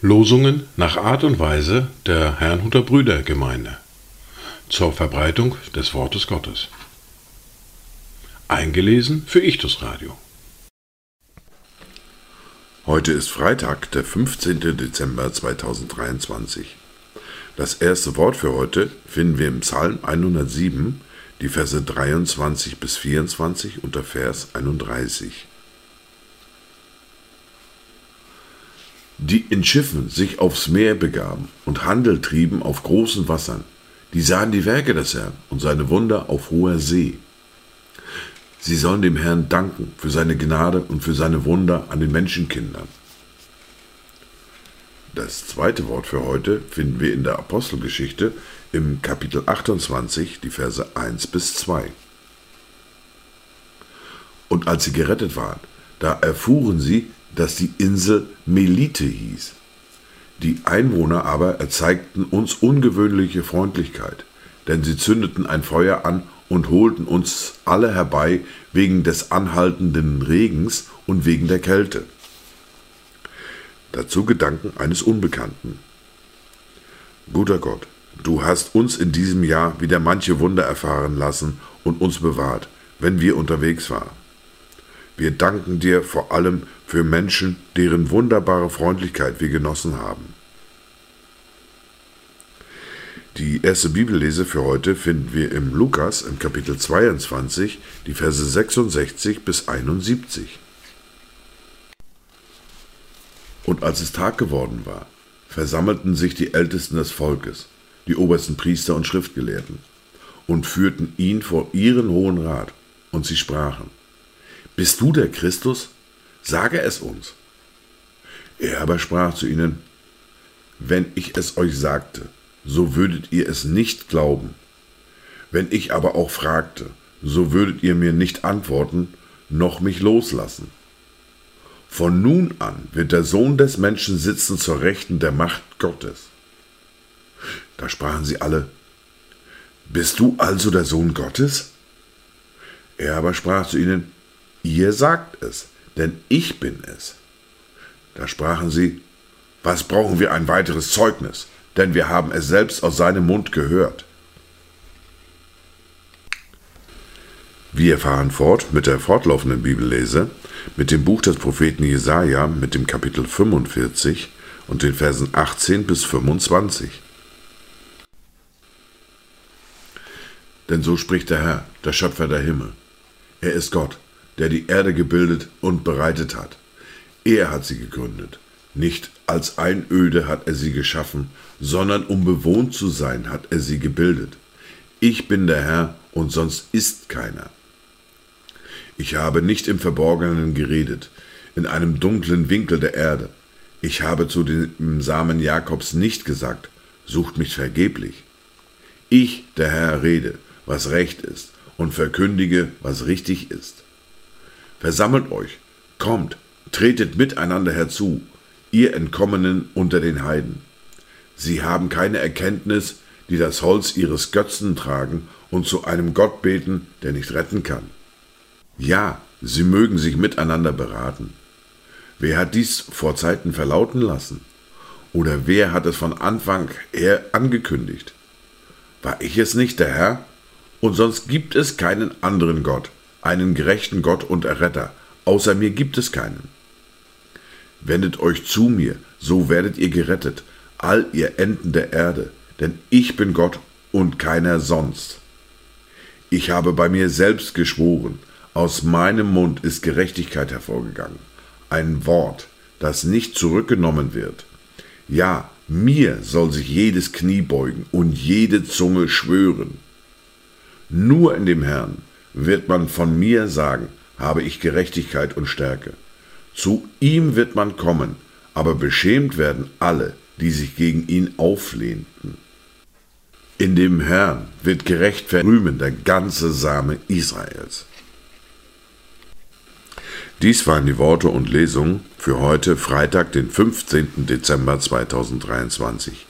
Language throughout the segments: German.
Losungen nach Art und Weise der Herrnhuter Brüdergemeinde zur Verbreitung des Wortes Gottes. Eingelesen für Ichtus Radio. Heute ist Freitag, der 15. Dezember 2023. Das erste Wort für heute finden wir im Psalm 107, die Verse 23 bis 24 unter Vers 31. die in Schiffen sich aufs Meer begaben und Handel trieben auf großen Wassern, die sahen die Werke des Herrn und seine Wunder auf hoher See. Sie sollen dem Herrn danken für seine Gnade und für seine Wunder an den Menschenkindern. Das zweite Wort für heute finden wir in der Apostelgeschichte im Kapitel 28, die Verse 1 bis 2. Und als sie gerettet waren, da erfuhren sie, dass die Insel Melite hieß. Die Einwohner aber erzeigten uns ungewöhnliche Freundlichkeit, denn sie zündeten ein Feuer an und holten uns alle herbei wegen des anhaltenden Regens und wegen der Kälte. Dazu Gedanken eines Unbekannten. Guter Gott, du hast uns in diesem Jahr wieder manche Wunder erfahren lassen und uns bewahrt, wenn wir unterwegs waren. Wir danken dir vor allem für Menschen, deren wunderbare Freundlichkeit wir genossen haben. Die erste Bibellese für heute finden wir im Lukas im Kapitel 22, die Verse 66 bis 71. Und als es Tag geworden war, versammelten sich die Ältesten des Volkes, die obersten Priester und Schriftgelehrten, und führten ihn vor ihren Hohen Rat, und sie sprachen, bist du der Christus? Sage es uns. Er aber sprach zu ihnen, Wenn ich es euch sagte, so würdet ihr es nicht glauben. Wenn ich aber auch fragte, so würdet ihr mir nicht antworten, noch mich loslassen. Von nun an wird der Sohn des Menschen sitzen zur Rechten der Macht Gottes. Da sprachen sie alle, Bist du also der Sohn Gottes? Er aber sprach zu ihnen, Ihr sagt es, denn ich bin es. Da sprachen sie, was brauchen wir ein weiteres Zeugnis, denn wir haben es selbst aus seinem Mund gehört. Wir fahren fort mit der fortlaufenden Bibellese, mit dem Buch des Propheten Jesaja, mit dem Kapitel 45 und den Versen 18 bis 25. Denn so spricht der Herr, der Schöpfer der Himmel. Er ist Gott, der die Erde gebildet und bereitet hat. Er hat sie gegründet. Nicht als Einöde hat er sie geschaffen, sondern um bewohnt zu sein hat er sie gebildet. Ich bin der Herr und sonst ist keiner. Ich habe nicht im Verborgenen geredet, in einem dunklen Winkel der Erde. Ich habe zu dem Samen Jakobs nicht gesagt, sucht mich vergeblich. Ich, der Herr, rede, was recht ist, und verkündige, was richtig ist. Versammelt euch, kommt, tretet miteinander herzu, ihr Entkommenen unter den Heiden. Sie haben keine Erkenntnis, die das Holz ihres Götzen tragen und zu einem Gott beten, der nicht retten kann. Ja, sie mögen sich miteinander beraten. Wer hat dies vor Zeiten verlauten lassen? Oder wer hat es von Anfang her angekündigt? War ich es nicht, der Herr? Und sonst gibt es keinen anderen Gott einen gerechten Gott und Erretter. Außer mir gibt es keinen. Wendet euch zu mir, so werdet ihr gerettet, all ihr Enden der Erde, denn ich bin Gott und keiner sonst. Ich habe bei mir selbst geschworen, aus meinem Mund ist Gerechtigkeit hervorgegangen, ein Wort, das nicht zurückgenommen wird. Ja, mir soll sich jedes Knie beugen und jede Zunge schwören. Nur in dem Herrn wird man von mir sagen, habe ich Gerechtigkeit und Stärke. Zu ihm wird man kommen, aber beschämt werden alle, die sich gegen ihn auflehnten. In dem Herrn wird gerecht verrühmen der ganze Same Israels. Dies waren die Worte und Lesungen für heute, Freitag, den 15. Dezember 2023.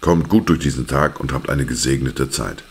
Kommt gut durch diesen Tag und habt eine gesegnete Zeit.